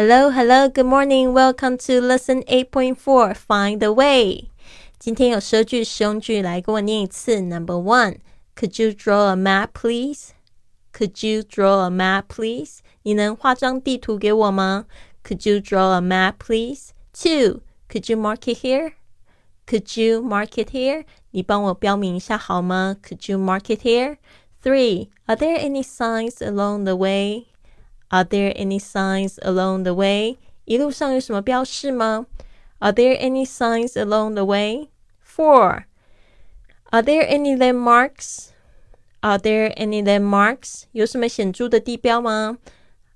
Hello, hello, good morning. Welcome to lesson 8.4 Find the Way. 今天有十句实用句来跟我念一次。Number one, could you draw a map, please? Could you draw a map, please? 你能画张地图给我吗？Could you draw a map, please? Two, could you mark it here? Could you mark it here? 你帮我标明一下好吗？Could you mark it here? Three, are there any signs along the way? Are there any signs along the way? 一路上有什么标示吗？Are there any signs along the way? Four. Are there any landmarks? Are there any landmarks? 有什么显着的地标吗？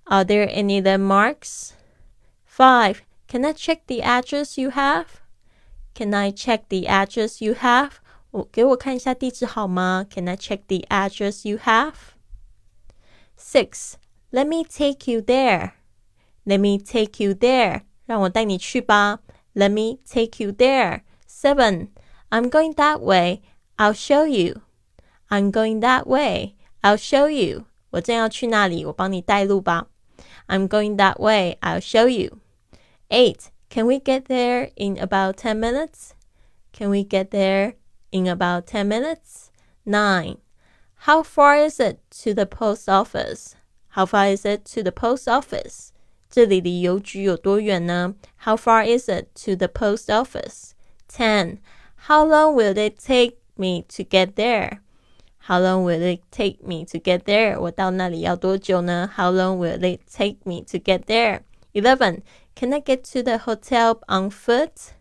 Are there any landmarks? Five. Can I check the address you have? Can I check the address you have? 我给我看一下地址好吗？Can I check the address you have? Six. Let me take you there. Let me take you there. 让我带你去吧。Let me take you there. Seven. I'm going that way. I'll show you. I'm going that way. I'll show you. 我正要去那里，我帮你带路吧。I'm going that way. I'll show you. Eight. Can we get there in about 10 minutes? Can we get there in about 10 minutes? Nine. How far is it to the post office? How far is it to the post office? 这里离邮局有多远呢？How far is it to the post office? Ten. How long will it take me to get there? How long will it take me to get there? 我到那里要多久呢？How long will it take me to get there? Eleven. Can I get to the hotel on foot?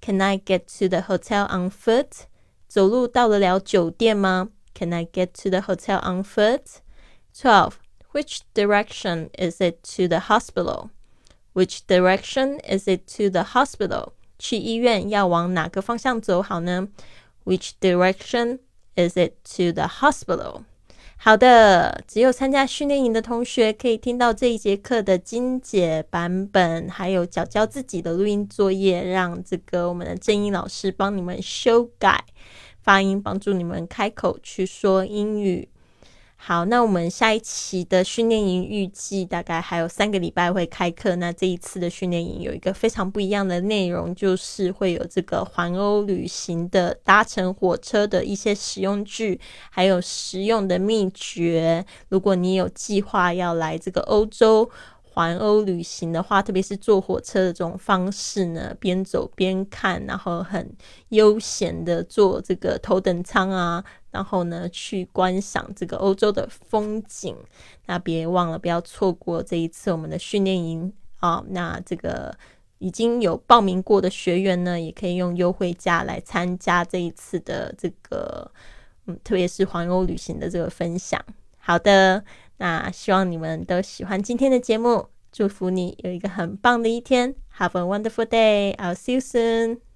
Can I get to the hotel on foot? 走路到得了酒店吗？Can I get to the hotel on foot? Twelve. Which direction is it to the hospital? Which direction is it to the hospital? 去医院要往哪个方向走好呢？Which direction is it to the hospital? 好的，只有参加训练营的同学可以听到这一节课的精简版本，还有教教自己的录音作业，让这个我们的正音老师帮你们修改发音，帮助你们开口去说英语。好，那我们下一期的训练营预计大概还有三个礼拜会开课。那这一次的训练营有一个非常不一样的内容，就是会有这个环欧旅行的搭乘火车的一些实用句，还有实用的秘诀。如果你有计划要来这个欧洲，环欧旅行的话，特别是坐火车的这种方式呢，边走边看，然后很悠闲的坐这个头等舱啊，然后呢去观赏这个欧洲的风景。那别忘了不要错过这一次我们的训练营啊！那这个已经有报名过的学员呢，也可以用优惠价来参加这一次的这个，嗯，特别是环欧旅行的这个分享。好的。那希望你们都喜欢今天的节目，祝福你有一个很棒的一天。Have a wonderful day. I'll see you soon.